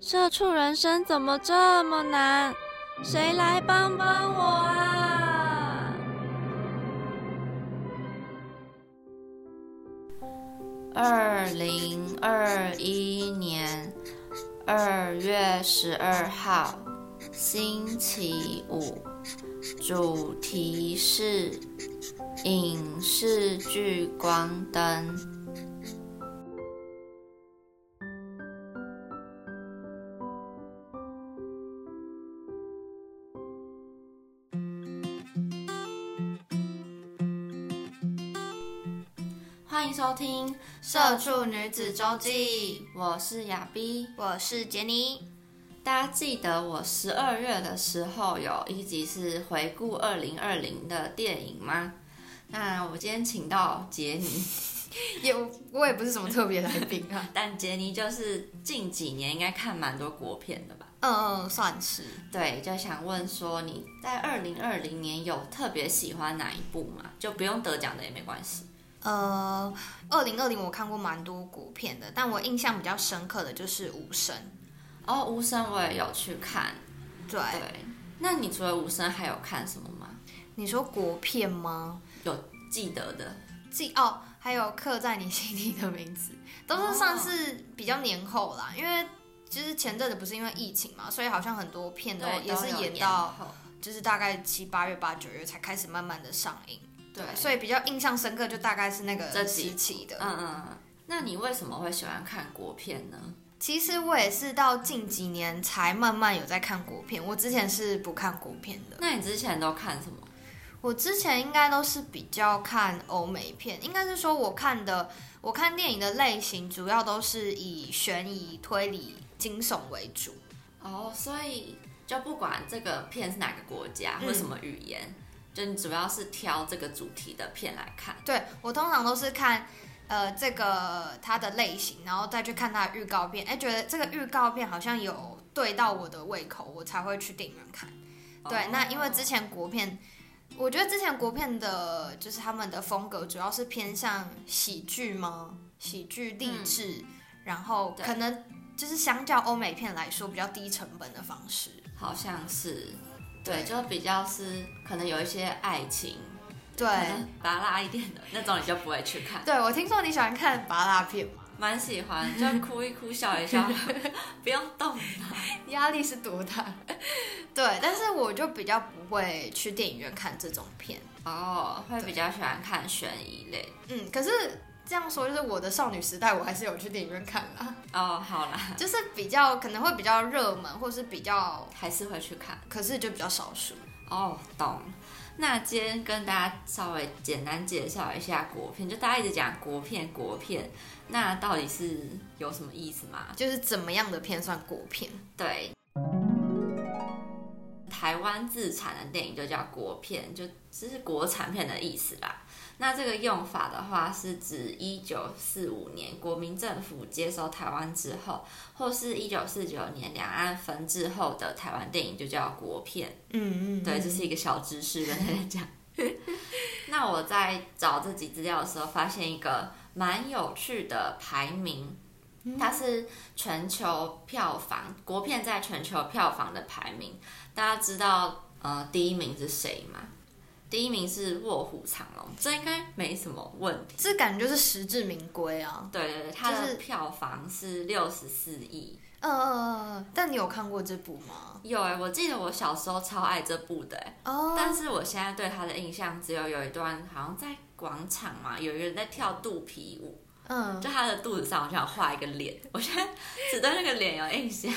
社畜人生怎么这么难？谁来帮帮我啊！二零二一年二月十二号，星期五，主题是影视聚光灯。欢迎收听《社畜女子周记》，我是亚碧，我是杰尼。大家记得我十二月的时候有一集是回顾二零二零的电影吗？那我今天请到杰尼，也我也不是什么特别来宾啊，但杰尼就是近几年应该看蛮多国片的吧？嗯嗯，算是。对，就想问说你在二零二零年有特别喜欢哪一部吗？就不用得奖的也没关系。呃，二零二零我看过蛮多国片的，但我印象比较深刻的就是《无声》。哦，《无声》我也有去看。对。那你除了《无声》还有看什么吗？你说国片吗？有记得的。记哦，还有《刻在你心底的名字》，都是算是比较年后啦。因为其实前阵子不是因为疫情嘛，所以好像很多片都也是演到，就是大概七八月、八九月才开始慢慢的上映。对，所以比较印象深刻就大概是那个这时期的。嗯嗯，那你为什么会喜欢看国片呢？其实我也是到近几年才慢慢有在看国片，我之前是不看国片的。那你之前都看什么？我之前应该都是比较看欧美片，应该是说我看的，我看电影的类型主要都是以悬疑、推理、惊悚为主。哦，所以就不管这个片是哪个国家或什么语言。就你主要是挑这个主题的片来看，对我通常都是看，呃，这个它的类型，然后再去看它的预告片，哎，觉得这个预告片好像有对到我的胃口，我才会去电影院看。对，那因为之前国片，我觉得之前国片的就是他们的风格主要是偏向喜剧吗？喜剧励志，然后可能就是相较欧美片来说比较低成本的方式，好像是。对，就比较是可能有一些爱情，对，拔辣一点的那种，你就不会去看。对，我听说你喜欢看拔辣片嘛？蛮喜欢，就哭一哭，笑一笑，不用动脑，压力是多大？对，但是我就比较不会去电影院看这种片哦，会比较喜欢看悬疑类。嗯，可是。这样说就是我的少女时代，我还是有去电影院看啦。哦，好啦，就是比较可能会比较热门，或是比较还是会去看，可是就比较少数。哦，懂。那今天跟大家稍微简单介绍一下国片，就大家一直讲国片国片，那到底是有什么意思吗？就是怎么样的片算国片？对，台湾自产的电影就叫国片，就只是国产片的意思啦。那这个用法的话，是指一九四五年国民政府接收台湾之后，或是一九四九年两岸分治后的台湾电影就叫国片。嗯嗯，对，这是一个小知识跟大家讲。那我在找这集资料的时候，发现一个蛮有趣的排名，它是全球票房国片在全球票房的排名。大家知道呃第一名是谁吗？第一名是《卧虎藏龙》，这应该没什么问题。这感觉就是实至名归啊！对对对，它的票房是六十四亿。嗯嗯嗯。但你有看过这部吗？有哎，我记得我小时候超爱这部的哎。哦。但是我现在对它的印象只有有一段好像在广场嘛，有一个人在跳肚皮舞。嗯。就他的肚子上好像画一个脸，我现在只对那个脸有印象。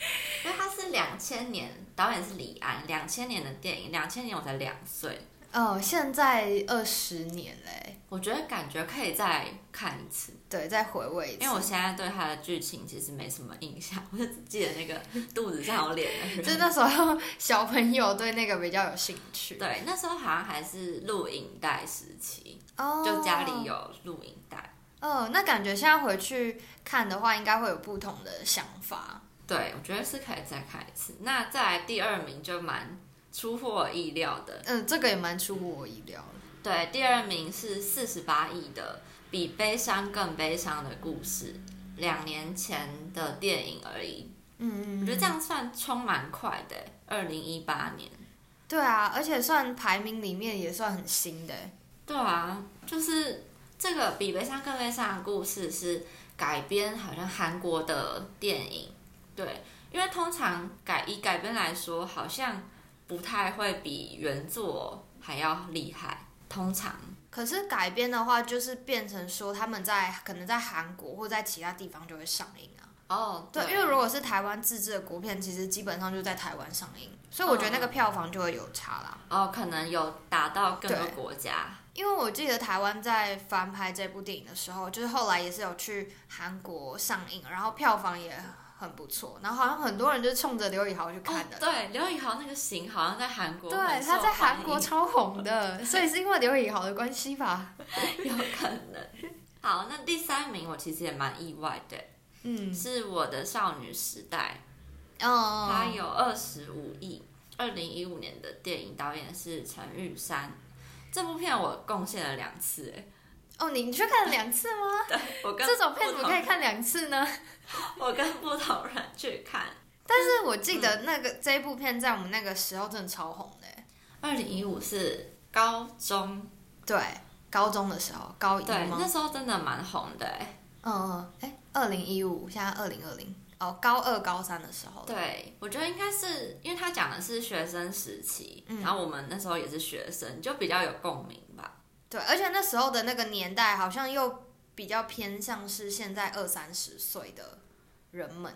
因为它是两千年，导演是李安，两千年的电影，两千年我才两岁，哦，现在二十年嘞，我觉得感觉可以再看一次，对，再回味一次。因为我现在对它的剧情其实没什么印象，我就只记得那个 肚子上有脸的人。就那时候小朋友对那个比较有兴趣。对，那时候好像还是录影带时期，哦，就家里。有录影带。哦，那感觉现在回去看的话，应该会有不同的想法。对，我觉得是可以再看一次。那再来第二名就蛮出乎我意料的，嗯，这个也蛮出乎我意料的。对，第二名是四十八亿的《比悲伤更悲伤的故事》，两年前的电影而已。嗯我觉得这样算冲蛮快的，二零一八年。对啊，而且算排名里面也算很新的。对啊，就是这个《比悲伤更悲伤的故事》是改编好像韩国的电影，对，因为通常改以改编来说，好像不太会比原作还要厉害，通常。可是改编的话，就是变成说他们在可能在韩国或在其他地方就会上映啊。哦，对，因为如果是台湾自制的国片，其实基本上就在台湾上映，所以我觉得那个票房就会有差啦。哦，可能有打到更多国家。因为我记得台湾在翻拍这部电影的时候，就是后来也是有去韩国上映，然后票房也很不错，然后好像很多人就冲着刘以豪去看的。哦、对，刘以豪那个型好像在韩国对，他在韩国超红的，所以是因为刘以豪的关系吧？有可能。好，那第三名我其实也蛮意外的，嗯，是我的少女时代，哦，它有二十五亿。二零一五年的电影导演是陈玉珊，这部片我贡献了两次，哎，哦，你去看了两次吗？对我跟这种片怎么可以看两次呢？我跟不同人去看。但是我记得那个这一部片在我们那个时候真的超红的欸，二零一五是高中，对，高中的时候，高一对，那时候真的蛮红的，哎，嗯嗯，哎，二零一五，现在二零二零，哦，高二高三的时候，，对，我觉得应该是因为他讲的是学生时期，嗯然后我们那时候也是学生，就比较有共鸣吧。对，而且那时候的那个年代好像又比较偏向是现在二三十岁的人们，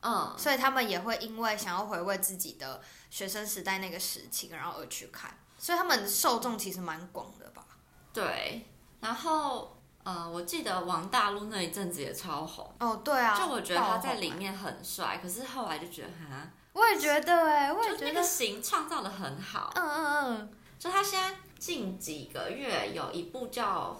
嗯，所以他们也会因为想要回味自己的学生时代那个时期，然后而去看，所以他们受众其实蛮广的吧。对。然后，呃，我记得王大陆那一阵子也超红，哦，对啊，就我觉得他在里面很帅，可是后来就觉得哈，我也觉得哎，我也觉得就那个，型创造的很好。嗯嗯嗯，就他现在近几个月有一部叫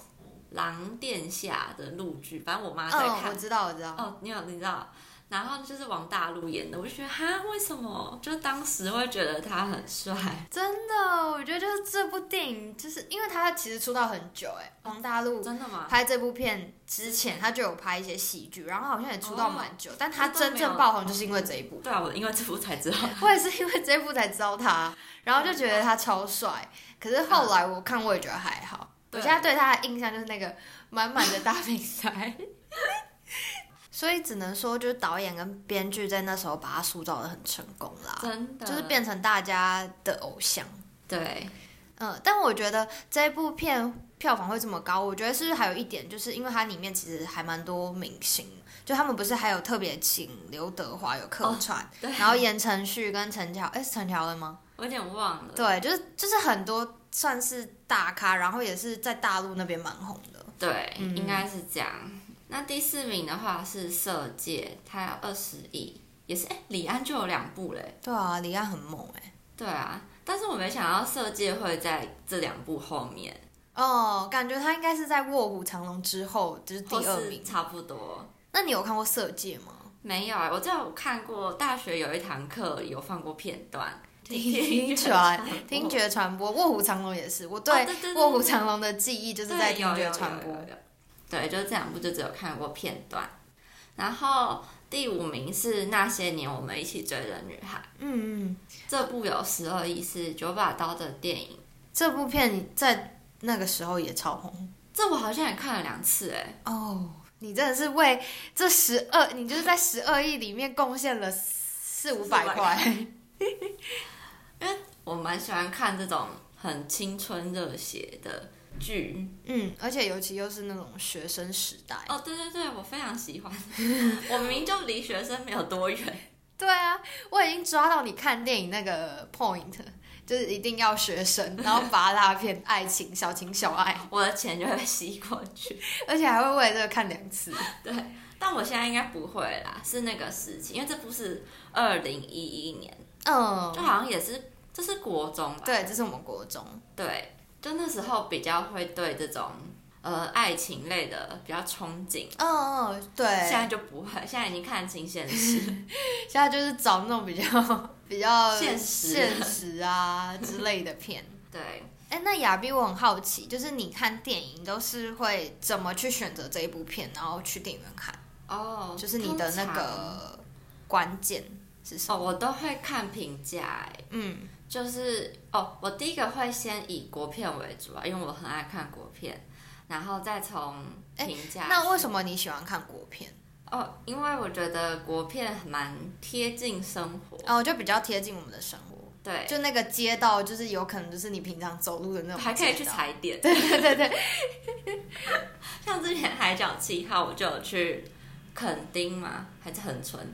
《狼殿下》的录剧，反正我妈在嗯，看我。知道，我知道，哦，你有你知道，然后就是王大陆演的，我就觉得哈，为什么？就当时会觉得他很帅，真的，我觉得就是这部电影，就是因为他其实出道很久哎，王大陆真的吗？拍这部片之前，他就有拍一些喜剧，然后好像也出道蛮久，但他真正爆红就是因为这一部。对啊，我因为这部才知道。我也是因为这一部才知道他，然后就觉得他超帅。可是后来我看，我也觉得还好。我对现在对他的印象就是那个满满的大饼腮，所以只能说，就是导演跟编剧在那时候把他塑造的很成功啦，真的，就是变成大家的偶像。对，嗯，但我觉得这部片票房会这么高，我觉得是不是还有一点，就是因为它里面其实还蛮多明星，就他们不是还有特别请刘德华有客串，对然后言承旭跟陈乔，哎是陈乔恩吗？我有点忘了。对，就是就是很多算是大咖，然后也是在大陆那边蛮红的。对，嗯应该是这样。那第四名的话是《色戒》，它有二十亿，也是哎，李安就有两部嘞。对啊，李安很猛哎、对啊，但是我没想到《色戒》会在这两部后面，哦，感觉他应该是在《卧虎藏龙》之后，就是第二名。差不多。那你有看过《色戒》吗？没有啊，我只有看过大学有一堂课有放过片段，听传、听觉传播，《卧虎藏龙》也是，我对卧虎藏龙》的记忆就是在听觉传播有有。有对，就这两部就只有看过片段。然后第五名是《那些年我们一起追的女孩》，嗯嗯，这部有十二亿，是九把刀的电影。这部片在那个时候也超红这我好像也看了两次，哎，哦。你真的是为这十二，你就是在十二亿里面贡献了四五百块。我蛮喜欢看这种很青春热血的剧。嗯，而且尤其又是那种学生时代。哦，对对对，我非常喜欢。我明明就离学生没有多远。对啊，我已经抓到你看电影那个 point，就是一定要学生，然后拔拉片、爱情、小情小爱，我的钱就会吸过去。而且还会为了这个看两次。对，但我现在应该不会啦，是那个时期，因为这部是二零一一年，嗯就，好像也是这是国中吧？对，这是我们国中。对，就那时候比较会对这种呃爱情类的比较憧憬。嗯嗯，对，现在就不会，现在已经看清现实。现在就是找那种比较 比较现实现实啊之类的片。对，哎，那亚碧，我很好奇，就是你看电影都是会怎么去选择这一部片，然后去电影院看？哦，就是你的那个关键是什哦，么？我都会看评价，哎，嗯，就是哦，我第一个会先以国片为主啊，因为我很爱看国片，然后再从评价。那为什么你喜欢看国片？哦，因为我觉得国片蛮贴近生活，哦，就比较贴近我们的生活，对，就那个街道，就是有可能就是你平常走路的那种，还可以去。踩点。对 对对对，像之前海角七号，我就有去垦丁嘛，还是恒春，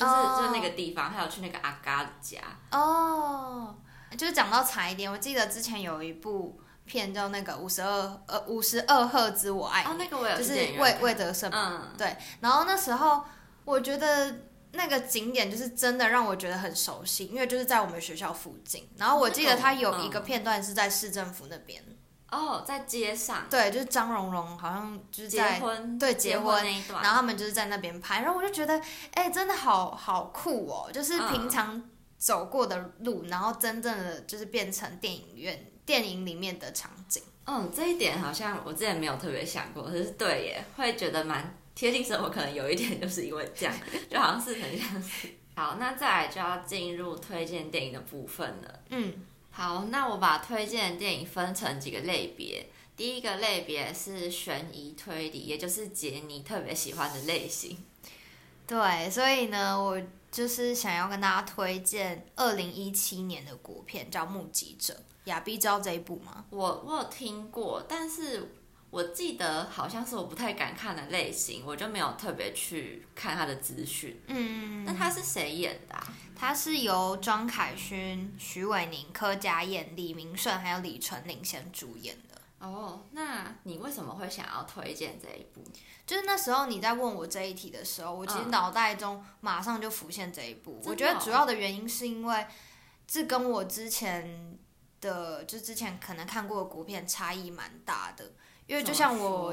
就是、哦。就是那个地方，还有去那个阿嘎的家。哦，就是讲到踩点，我记得之前有一部片叫那个五十二呃五十二赫兹我爱你，哦，那个我有就是魏魏德胜嘛嗯，对，然后那时候我觉得那个景点就是真的让我觉得很熟悉，因为就是在我们学校附近。然后我记得它有一个片段是在市政府那边，哦，在街上对，就是张荣荣好像就是结在。婚，对结结婚那一段，然后他们就是在那边拍，然后我就觉得，哎、真的好好酷哦！就是嗯平常走过的路，然后真正的就是变成电影院、电影里面的场景。嗯，这一点好像我之前没有特别想过，可是对耶，会觉得蛮贴近生活，可能有一点就是因为这样，就好像是很像是。好，那再来就要进入推荐电影的部分了。嗯，好，那我把推荐的电影分成几个类别。第一个类别是悬疑推理，也就是杰尼特别喜欢的类型。对，所以呢，我就是想要跟大家推荐二零一七年的国片，叫《目击者》。亚碧知道这一部吗？我我有听过，但是我记得好像是我不太敢看的类型，我就没有特别去看他的资讯。嗯，那他是谁演的、啊？它是由庄凯勋、徐伟宁、柯佳燕、李明顺还有李纯领衔主演的。哦，那你为什么会想要推荐这一部？就是那时候你在问我这一题的时候，我其实嗯脑袋中马上就浮现这一部。我觉得哦主要的原因是因为这跟我之前的，就之前可能看过的国片差异蛮大的。因为就像我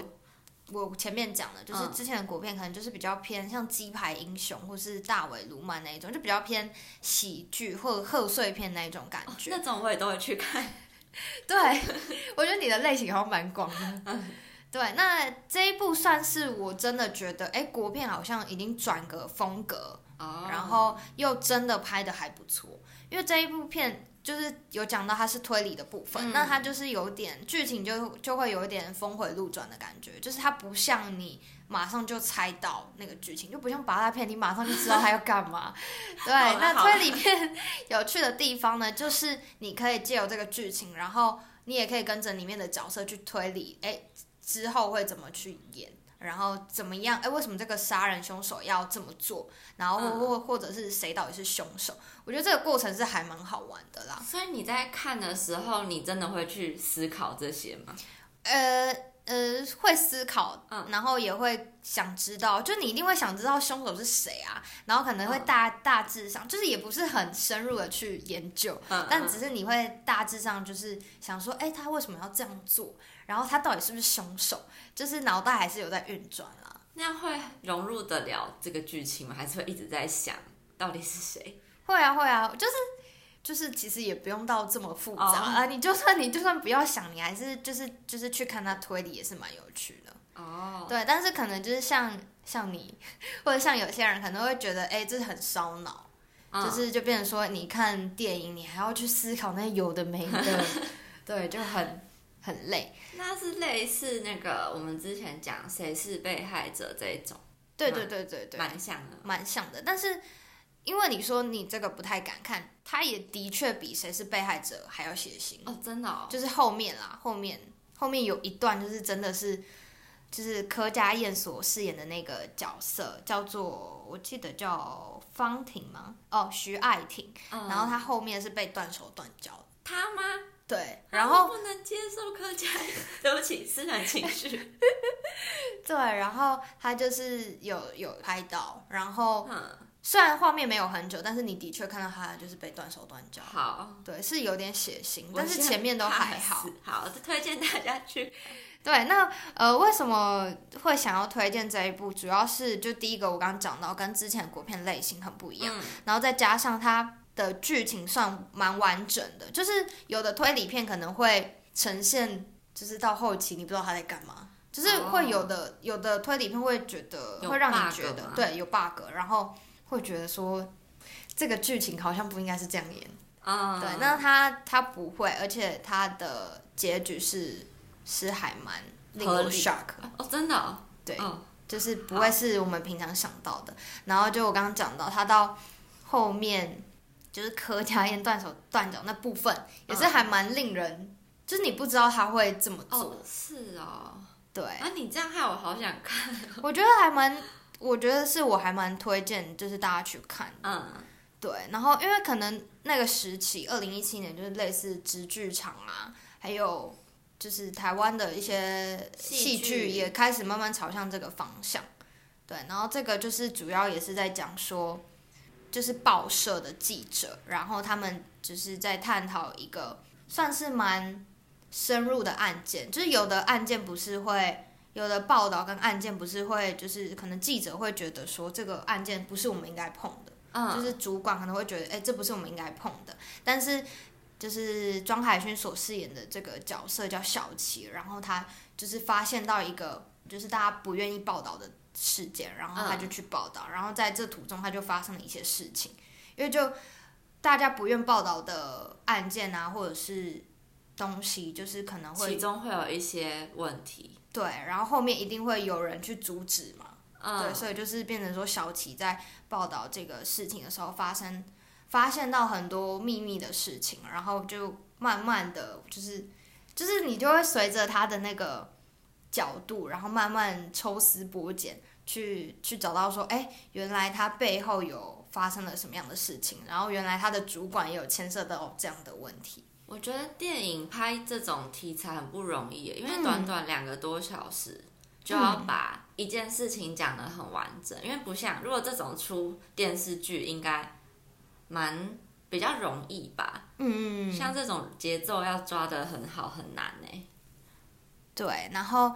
我前面讲的，就是嗯之前的国片可能就是比较偏像鸡排英雄或是大尾卢曼那一种，就比较偏喜剧或者贺岁片那一种感觉。那种我也都会去看。对，我觉得你的类型好像蛮广的。对，那这一部算是我真的觉得，哎，国片好像已经转个风格，哦然后又真的拍的还不错。因为这一部片就是有讲到它是推理的部分，嗯那它就是有点剧情就就会有一点峰回路转的感觉，就是它不像你马上就猜到那个剧情，就不像八大片，你马上就知道它要干嘛。对，那推理片有趣的地方呢，就是你可以借由这个剧情，然后你也可以跟着里面的角色去推理，哎，之后会怎么去演。然后怎么样？哎，为什么这个杀人凶手要这么做？然后或嗯或或者是谁到底是凶手？我觉得这个过程是还蛮好玩的啦。所以你在看的时候，你真的会去思考这些吗？呃呃，会思考，嗯然后也会想知道，就你一定会想知道凶手是谁啊，然后可能会嗯大、大致上，就是也不是很深入的去研究，嗯，但只是你会大致上就是想说，哎，他为什么要这样做？然后他到底是不是凶手？就是脑袋还是有在运转啦。那样会融入得了这个剧情吗？还是会一直在想到底是谁？会啊会啊，就是就是其实也不用到这么复杂哦啊、你就算你就算不要想，你还是就是就是去看他推理也是蛮有趣的。哦，对，但是可能就是像像你 或者像有些人可能会觉得，哎、这是很烧脑，嗯就是就变成说你看电影你还要去思考那有的没的，对，就很很累。那是类似那个我们之前讲谁是被害者这一种，对蛮对对对对，蛮像的。蛮像的。但是因为你说你这个不太敢看，他也的确比谁是被害者还要血腥。哦，真的哦，就是后面啦，后面后面有一段就是真的是，就是柯佳燕所饰演的那个角色叫做我记得叫方婷吗？哦，徐爱婷。嗯然后她后面是被断手断脚，他吗？对，然后我不能接受柯佳嬿，对不起，私人情绪。对，然后他就是有有拍到，然后嗯，虽然画面没有很久，但是你的确看到他就是被断手断脚，好，对，是有点血腥，但是前面都怕还好死。。好，推荐大家去。对，那呃，为什么会想要推荐这一部？主要是就第一个我刚刚讲到，跟之前的国片类型很不一样，嗯然后再加上它的剧情算蛮完整的，就是有的推理片可能会呈现，就是到后期你不知道他在干嘛，就是会有的、有的推理片会觉得会让你觉得对有 bug，然后会觉得说这个剧情好像不应该是这样演。嗯，对，那他他不会，而且他的结局是是还蛮令我合理。shock，哦，真的哦，对，哦。就是不会是我们平常想到的。然后就我刚刚讲到，他到后面就是柯佳嬿断手断脚那部分，也是还蛮令人，就是你不知道他会这么做。哦，是哦。对，啊，你这样害我好想看。我觉得还蛮，我觉得是我还蛮推荐，就是大家去看。嗯，对，然后因为可能那个时期，二零一七年就是类似直剧场啊，还有就是台湾的一些戏剧也开始慢慢朝向这个方向。对，然后这个就是主要也是在讲说，就是报社的记者，然后他们就是在探讨一个算是蛮深入的案件，就是有的案件不是会。有的报道跟案件不是会，就是可能记者会觉得说这个案件不是我们应该碰的，嗯，就是主管可能会觉得，哎、这不是我们应该碰的。但是就是庄海勋所饰演的这个角色叫小琪，然后他就是发现到一个就是大家不愿意报道的事件，然后他就去报道，然后在这途中他就发生了一些事情，因为就大家不愿报道的案件啊，或者是东西，就是可能会其中会有一些问题。对，然后后面一定会有人去阻止嘛。嗯，对，所以就是变成说，小琪在报道这个事情的时候，发生发现到很多秘密的事情，然后就慢慢的就是就是你就会随着他的那个角度，然后慢慢抽丝剥茧，去去找到说，哎，原来他背后有发生了什么样的事情，然后原来他的主管也有牵涉到这样的问题。我觉得电影拍这种题材很不容易，因为嗯短短两个多小时就要把一件事情讲得很完整。因为不像如果这种出电视剧，应该蛮比较容易吧。嗯，像这种节奏要抓得很好很难呢。对，然后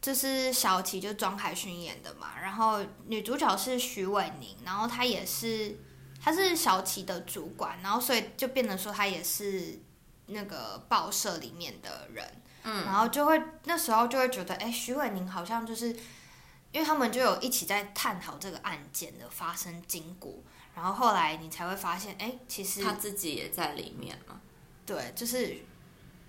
就是小琪就庄海勋演的嘛，然后女主角是徐伟宁，然后她也是她是小琪的主管，然后所以就变成说她也是那个报社里面的人，嗯，然后就会那时候就会觉得，哎，徐伟宁好像就是因为他们就有一起在探讨这个案件的发生经过，然后后来你才会发现，哎，其实他自己也在里面嘛。对，就是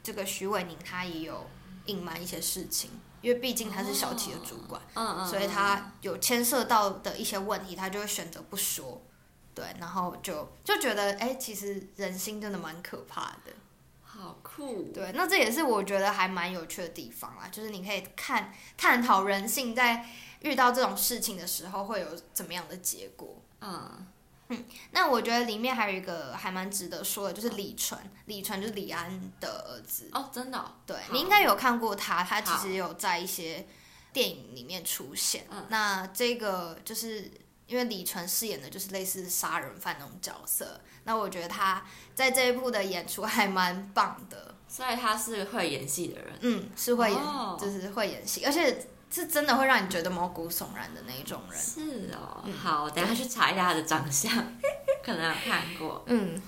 这个徐伟宁他也有隐瞒一些事情，因为毕竟他是小企的主管，嗯嗯，所以嗯他有牵涉到的一些问题，他就会选择不说。对，然后就就觉得，哎、其实人心真的蛮可怕的。好酷。对，那这也是我觉得还蛮有趣的地方啦，就是你可以看探讨人性在遇到这种事情的时候会有怎么样的结果。嗯，那我觉得里面还有一个还蛮值得说的，就是李纯，李纯就是李安的儿子。哦，真的哦、对你应该有看过他，他其好实有在一些电影里面出现。嗯那这个就是因为李纯饰演的就是类似杀人犯那种角色，那我觉得他在这一部的演出还蛮棒的。所以他是会演戏的人。嗯，是会演，哦就是会演戏，而且是真的会让你觉得毛骨悚然的那一种人。是哦，嗯好，等下去查一下他的长相，可能有看过。嗯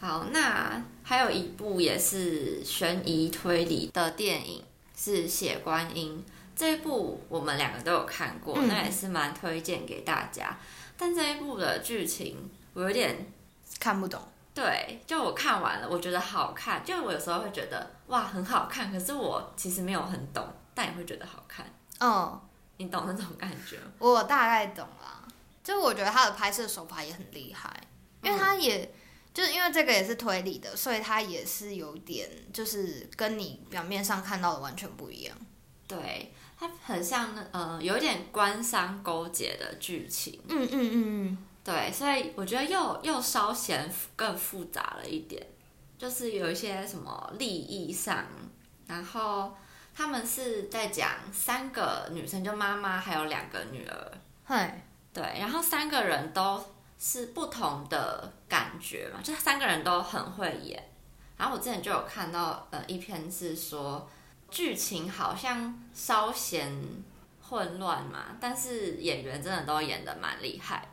好，那还有一部也是悬疑推理的电影，是《血观音》。这一部我们两个都有看过，嗯那也是蛮推荐给大家。但这一部的剧情我有点看不懂。对，就我看完了，我觉得好看。就我有时候会觉得哇很好看，可是我其实没有很懂，但也会觉得好看。嗯，你懂那种感觉？我大概懂啦。就我觉得他的拍摄手法也很厉害，因为他也、就是因为这个也是推理的，所以他也是有点就是跟你表面上看到的完全不一样。对，它很像那呃，有一点官商勾结的剧情。嗯嗯嗯嗯对，所以我觉得又又稍显更复杂了一点。就是有一些什么利益上，然后他们是在讲三个女生，就妈妈还有两个女儿，嘿，对，然后三个人都是不同的感觉嘛，就是三个人都很会演。然后我之前就有看到呃一篇是说剧情好像稍显混乱嘛，但是演员真的都演的蛮厉害。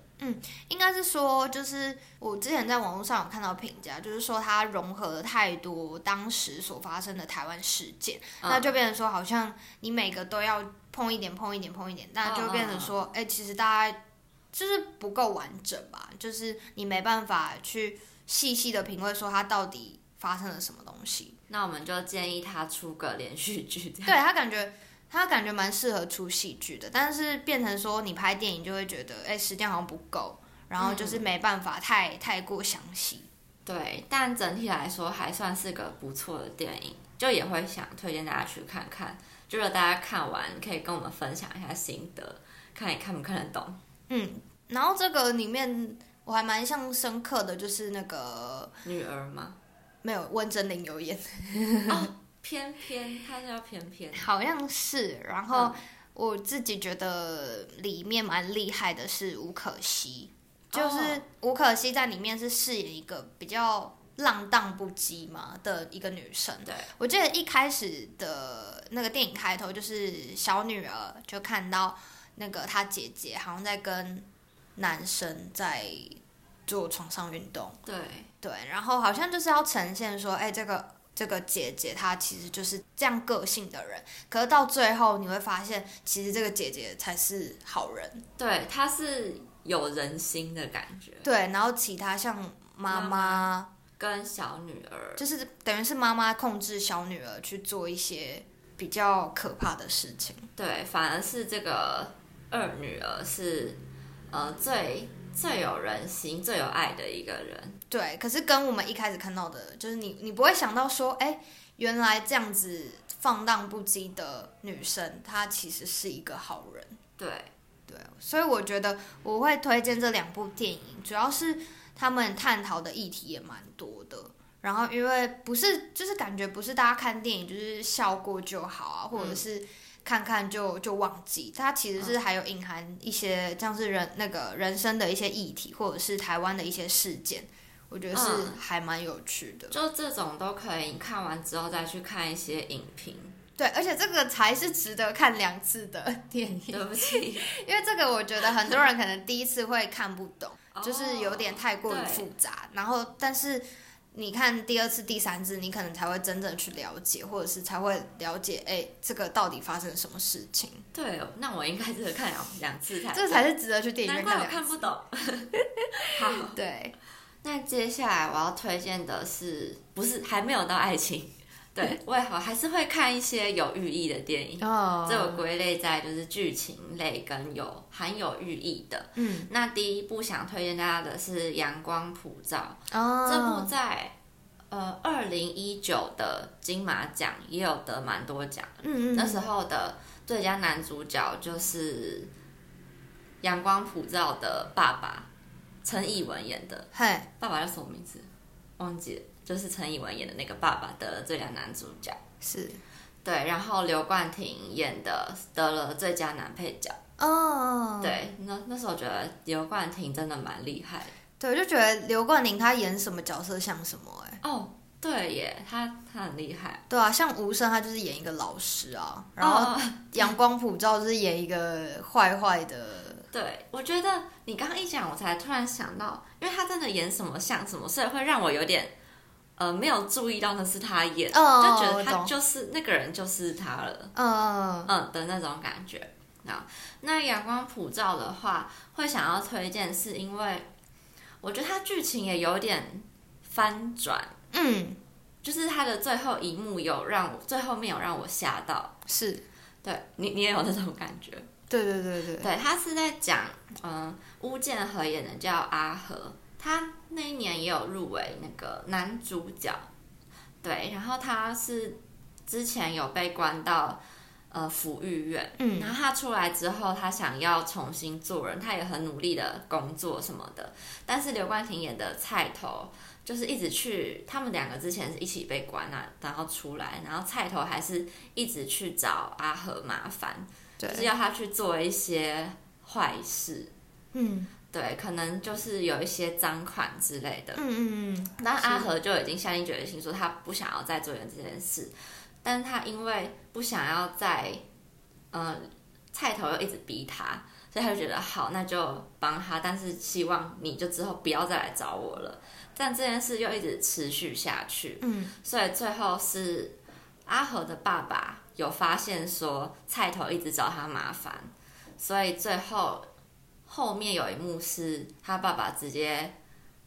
应该是说，就是我之前在网络上有看到评价，就是说它融合了太多当时所发生的台湾事件，嗯那就变成说好像你每个都要碰一点、碰一点、碰一点，那就变成说，哎、其实大家就是不够完整吧，就是你没办法去细细的品味说它到底发生了什么东西。那我们就建议他出个连续剧，对他感觉。他感觉蛮适合出戏剧的，但是变成说你拍电影就会觉得，哎、时间好像不够，然后就是没办法太太过详细。对，但整体来说还算是个不错的电影，就也会想推荐大家去看看。就如果大家看完，可以跟我们分享一下心得，看你看不看得懂。嗯，然后这个里面我还蛮印象深刻的，就是那个女儿吗？没有温真菱有演，偏偏，它叫偏偏。好像是。然后嗯我自己觉得里面蛮厉害的是吴可希，就是哦吴可希在里面是饰演一个比较浪荡不羁嘛的一个女生。对，我记得一开始的那个电影开头就是小女儿就看到那个她姐姐好像在跟男生在做床上运动，对，对，然后好像就是要呈现说，哎，这个这个姐姐她其实就是这样个性的人，可是到最后你会发现，其实这个姐姐才是好人，对，她是有人心的感觉，对，然后其他像妈妈妈，跟小女儿。就是等于是妈妈控制小女儿去做一些比较可怕的事情。对，反而是这个二女儿是呃最最有人心、最有爱的一个人。对，可是跟我们一开始看到的，就是你你不会想到说，哎，原来这样子放荡不羁的女生，她其实是一个好人。对，对，所以我觉得我会推荐这两部电影，主要是他们探讨的议题也蛮多的。然后因为不是，就是感觉不是大家看电影就是笑过就好啊，或者嗯是看看就就忘记，它其实是还有隐含一些像是人那个人生的一些议题，或者是台湾的一些事件，我觉得是嗯还蛮有趣的。就这种都可以，看完之后再去看一些影评。对，而且这个才是值得看两次的电影，对不起，因为这个我觉得很多人可能第一次会看不懂。就是有点太过于复杂，然后但是你看第二次、第三次，你可能才会真正去了解，或者是才会了解，哎，这个到底发生了什么事情，对，那我应该是看两两次才，这才是值得去电影难怪我院看。看不懂。好，对，那接下来我要推荐的是，不是还没有到爱情？对，我也好还是会看一些有寓意的电影。哦。这个归类在就是剧情类跟有含有寓意的。嗯，那第一部想推荐大家的是《阳光普照》，哦，这部在呃二零一九的金马奖也有得蛮多奖。嗯嗯，那时候的最佳男主角就是《阳光普照》的爸爸陈以文演的，嘿，爸爸叫什么名字？忘记了，就是陈以文演的那个爸爸得了最佳男主角。是，对，然后刘冠廷演的得了最佳男配角。哦，对，那那时候觉得刘冠廷真的蛮厉害的。对，就觉得刘冠廷他演什么角色像什么、哎，哦，对耶，他他很厉害。对啊，像吴声他就是演一个老师啊，然后哦 阳光普照就是演一个坏坏的，对，我觉得你刚刚一讲，我才突然想到，因为他真的演什么像什么，所以会让我有点呃没有注意到那是他演，哦就觉得他就是那个人就是他了，嗯嗯的那种感觉。那那阳光普照的话，会想要推荐，是因为我觉得它剧情也有点翻转，嗯，就是它的最后一幕有让我最后面有让我吓到，是，对你你也有那种感觉。对对对对，对他是在讲，嗯，巫建和演的叫阿和，他那一年也有入围那个男主角，对，然后他是之前有被关到呃抚育院，嗯。然后他出来之后，他想要重新做人，他也很努力的工作什么的，但是刘冠廷演的菜头。就是一直去，他们两个之前是一起被关啊，然后出来，然后菜头还是一直去找阿和麻烦，就是，要他去做一些坏事，嗯对，可能就是有一些赃款之类的。嗯嗯嗯，但阿和就已经下定决心说他不想要再做这件事，但是他因为不想要再，呃，菜头又一直逼他，所以他就觉得好，那就帮他，但是希望你就之后不要再来找我了。但这件事又一直持续下去，嗯，所以最后是阿和的爸爸有发现说菜头一直找他麻烦，所以最后后面有一幕是他爸爸直接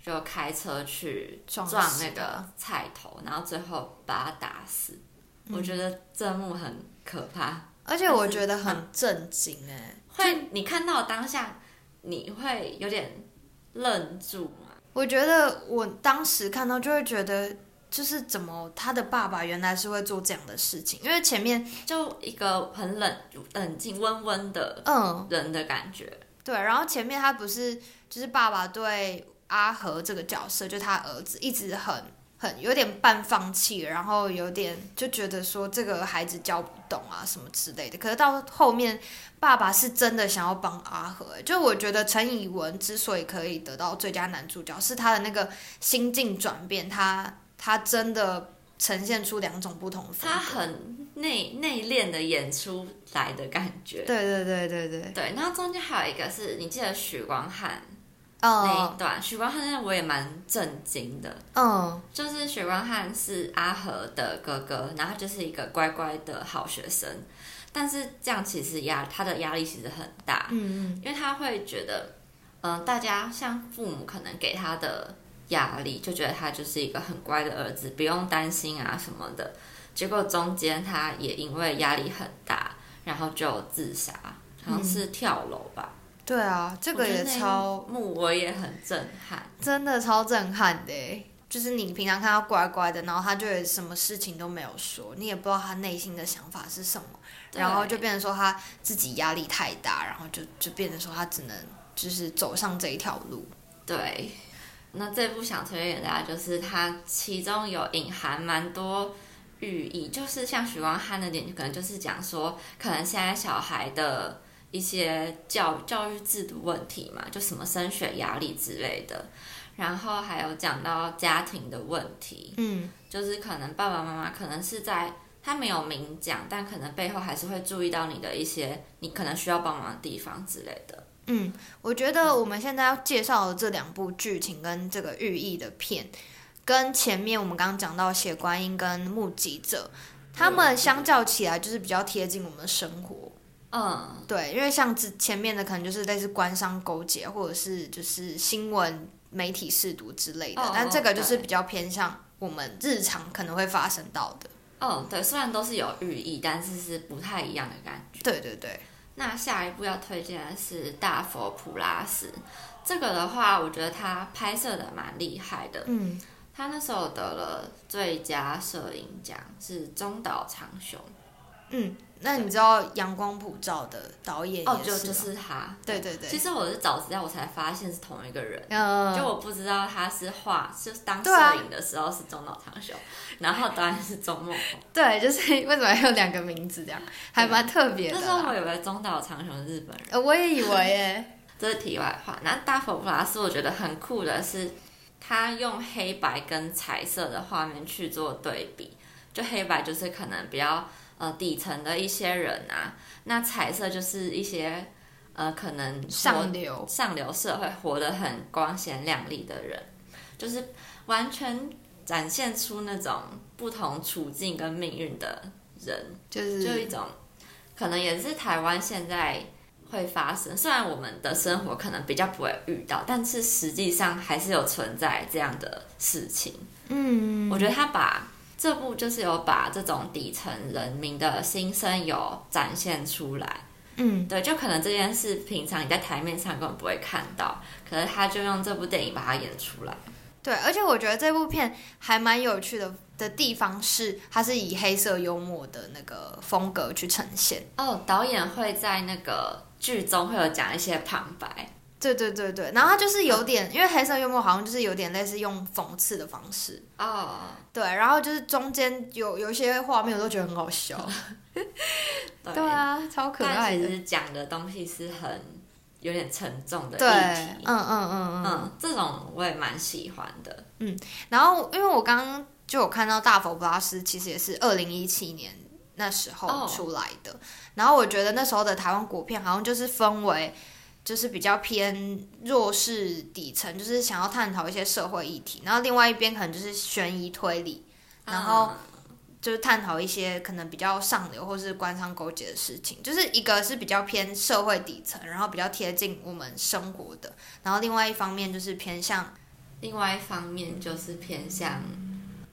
就开车去撞撞那个菜头，然后最后把他打死。嗯我觉得这幕很可怕，而且我觉得很震惊哎、会你看到当下你会有点愣住嘛？我觉得我当时看到就会觉得，就是怎么他的爸爸原来是会做这样的事情，因为前面就一个很冷冷静温温的嗯人的感觉。对，然后前面他不是就是爸爸对阿和这个角色，就他儿子一直很很有点半放弃，然后有点就觉得说这个孩子教不懂啊什么之类的。可是到后面，爸爸是真的想要帮阿和、欸，就我觉得陈以文之所以可以得到最佳男主角，是他的那个心境转变，他他真的呈现出两种不同。他很内内敛的演出来的感觉。对对对对对，对，然后中间还有一个是你记得许光汉那一嗯段，许光汉那我也蛮震惊的。嗯就是许光汉是阿和的哥哥，然后他就是一个乖乖的好学生，但是这样其实压他的压力其实很大，嗯嗯因为他会觉得，嗯、大家像父母可能给他的压力，就觉得他就是一个很乖的儿子，不用担心啊什么的。结果中间他也因为压力很大，然后就自杀，好像是跳楼吧。对啊，这个也超幕我也很震撼。真的超震撼的欸就是你平常看他乖乖的，然后他就也什么事情都没有说，你也不知道他内心的想法是什么，然后就变成说他自己压力太大，然后就就变成说他只能就是走上这一条路。对，那这部想推荐给大家，就是它其中有隐含蛮多寓意，就是像许光汉那点，可能就是讲说，可能现在小孩的一些教教育制度问题嘛，就什么升学压力之类的，然后还有讲到家庭的问题，嗯就是可能爸爸妈妈可能是在他没有明讲，但可能背后还是会注意到你的一些你可能需要帮忙的地方之类的。嗯，我觉得我们现在要介绍的这两部剧情跟这个寓意的片，跟前面我们刚刚讲到《血观音》跟《目击者》，他们相较起来就是比较贴近我们的生活。嗯，对，因为像之前面的可能就是类似官商勾结，或者是就是新闻媒体试读之类的，哦但这个就是比较偏向我们日常可能会发生到的。嗯，对，虽然都是有寓意，但是是不太一样的感觉。对对对，那下一部要推荐的是《大佛普拉斯》，这个的话，我觉得它拍摄的蛮厉害的。嗯，他那时候得了最佳摄影奖，是中岛长雄。嗯，那你知道《阳光普照》的导演哦，也就就是他。对对对，其实我是找资料，我才发现是同一个人。嗯，就我不知道他是画，就是当摄影的时候是中岛长雄，然后导演是周梦红。对，就是 为什么有两个名字这样，还蛮特别的那时候我啦。以为中岛长雄是日本人。呃，我也以为耶，这是题外话。那大佛普拉斯我觉得很酷的是，他用黑白跟彩色的画面去做对比。就黑白就是可能比较呃底层的一些人啊，那彩色就是一些呃可能上流，上流社会活得很光鲜亮丽的人，就是完全展现出那种不同处境跟命运的人。就是就一种可能也是台湾现在会发生，虽然我们的生活可能比较不会遇到，但是实际上还是有存在这样的事情。嗯，我觉得他把这部就是有把这种底层人民的心声有展现出来。嗯对，就可能这件事平常你在台面上根本不会看到，可是他就用这部电影把它演出来。对，而且我觉得这部片还蛮有趣的的地方是，它是以黑色幽默的那个风格去呈现。哦，导演会在那个剧中会有讲一些旁白，对对对对，然后它就是有点，因为黑色幽默好像就是有点类似用讽刺的方式。哦，对，然后就是中间有有一些画面，我都觉得很好笑。对 对，啊，超可爱的。其实讲的东西是很有点沉重的对，题。嗯嗯嗯。嗯，这种我也蛮喜欢的。嗯然后因为我刚刚就有看到《大佛普拉斯》，其实也是二零一七年那时候哦出来的。然后我觉得那时候的台湾国片好像就是分为。就是比较偏弱势底层，就是想要探讨一些社会议题，然后另外一边可能就是悬疑推理，然后就是探讨一些可能比较上流或是官商勾结的事情，就是一个是比较偏社会底层，然后比较贴近我们生活的，然后另外一方面就是偏向另外一方面就是偏向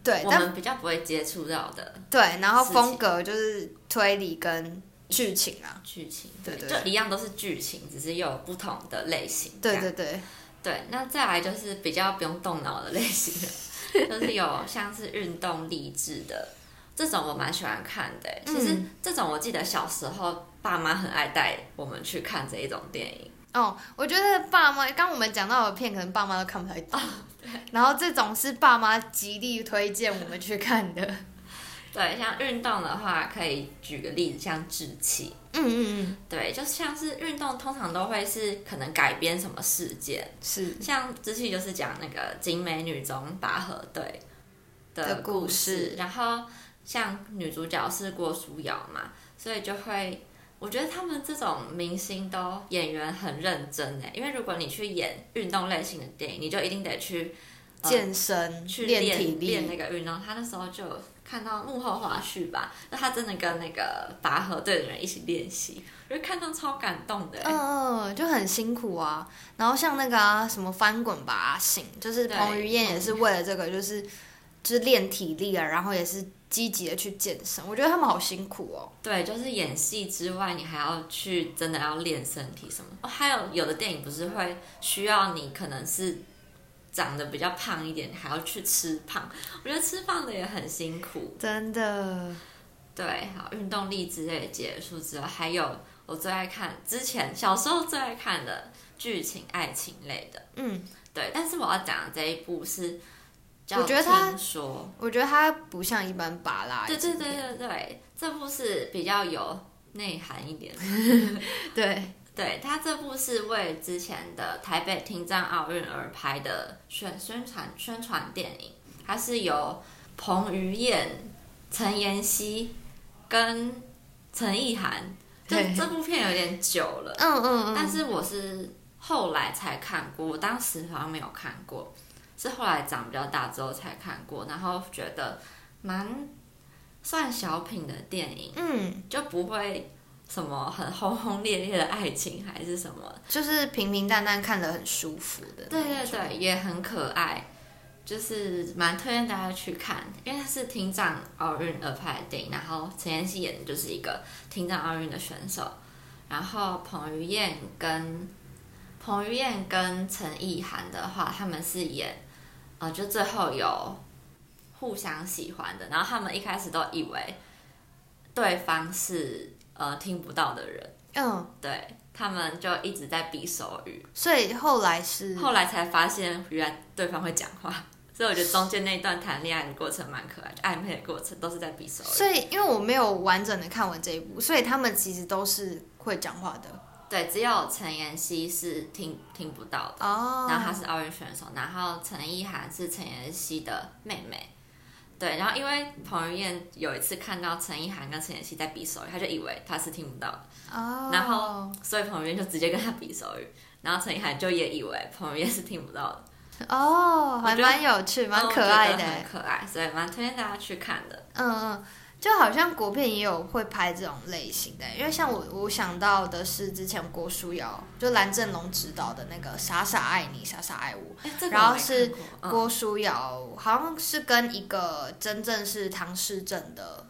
对，但我们比较不会接触到的对，然后风格就是推理跟剧情啊，剧情，对对就一样都是剧情，只是有不同的类型。对对对，对，那再来就是比较不用动脑的类型的，就是有像是运动励志的这种，我蛮喜欢看的欸。其实嗯这种我记得小时候爸妈很爱带我们去看这一种电影。哦，我觉得爸妈刚我们讲到的片，可能爸妈都看不太懂，然后这种是爸妈极力推荐我们去看的，对，像运动的话，可以举个例子，像志气。嗯嗯嗯，对，就像是运动，通常都会是可能改编什么事件，是，像志气就是讲那个景美女中拔河队的的故事，然后像女主角是郭书瑶嘛，所以就会，我觉得他们这种明星都演员很认真哎，因为如果你去演运动类型的电影，你就一定得去呃健身、去练体练那，个运动。他那时候就看到幕后花絮吧，那他真的跟那个拔河队的人一起练习，我就看到超感动的欸。嗯嗯，就很辛苦啊。然后像那个啊，什么翻滚吧阿信，就是对彭于晏也是为了这个，就是就是练体力啊，然后也是积极的去健身。我觉得他们好辛苦哦。对，就是演戏之外，你还要去真的要练身体什么。哦，还有有的电影不是会需要你可能是长得比较胖一点，你还要去吃胖。我觉得吃胖的也很辛苦。真的，对，好，运动力之类结束之后，还有我最爱看之前小时候最爱看的剧情爱情类的。嗯，对，但是我要讲的这一部是叫我觉得他说，我觉得他不像一般拔拉。对对对对对，这部是比较有内涵一点的。对，对他这部是为之前的台北听障奥运而拍的宣宣传宣传电影，它是由彭于晏、陈妍希跟陈意涵。就对这部片有点久了，嗯嗯嗯，但是我是后来才看过，我当时好像没有看过，是后来长比较大之后才看过，然后觉得蛮算小品的电影，嗯，就不会什么很轰轰烈烈的爱情还是什么，就是平平淡淡看得很舒服的。对对对，也很可爱，就是蛮推荐大家去看，因为它是厅长奥运而拍的电影，然后陈妍希演的就是一个厅长奥运的选手，然后彭于晏跟彭于晏跟陈意涵的话，他们是演呃，就最后有互相喜欢的，然后他们一开始都以为对方是呃听不到的人，嗯，对他们就一直在比手语，所以后来是后来才发现原来对方会讲话，所以我觉得中间那一段谈恋爱的过程蛮可爱的，暧昧的过程都是在比手语。所以因为我没有完整的看完这一部，所以他们其实都是会讲话的。对，只有陈妍希是听听不到的，哦，然后她是奥运选手，然后陈意涵是陈妍希的妹妹。对，然后因为彭于晏有一次看到陈意涵跟陈妍希在比手语，他就以为他是听不到的，哦，然后所以彭于晏就直接跟他比手语，然后陈意涵就也以为彭于晏是听不到的，哦，还蛮有趣，蛮可爱的很欸。可爱，所以蛮推荐大家去看的。嗯嗯，就好像国片也有会拍这种类型的，因为像我我想到的是之前郭书瑶就蓝正龙执导的那个《傻傻爱你，傻傻爱我》。然后是郭书瑶好像是跟一个真正是唐诗正的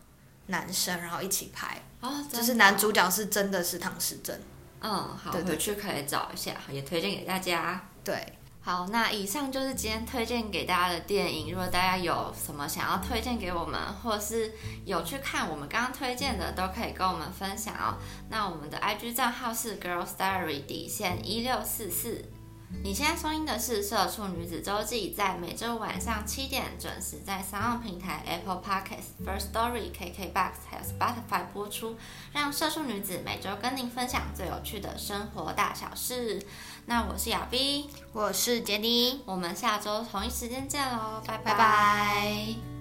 男生，然后一起拍，哦，就是男主角是真的是唐诗正。嗯，好，回去可以找一下，也推荐给大家。对，好，那以上就是今天推荐给大家的电影。如果大家有什么想要推荐给我们，或是有去看我们刚刚推荐的，都可以跟我们分享哦。那我们的 IG 账号是 Girls Diary 底线一六四四。你现在收听的是《社畜女子周记》，在每周晚上七点准时在三浪平台 Apple Podcasts、First Story、KKBox 还有 Spotify 播出，让社畜女子每周跟您分享最有趣的生活大小事。那我是雅碧，我是杰尼，我们下周同一时间见喽，拜拜。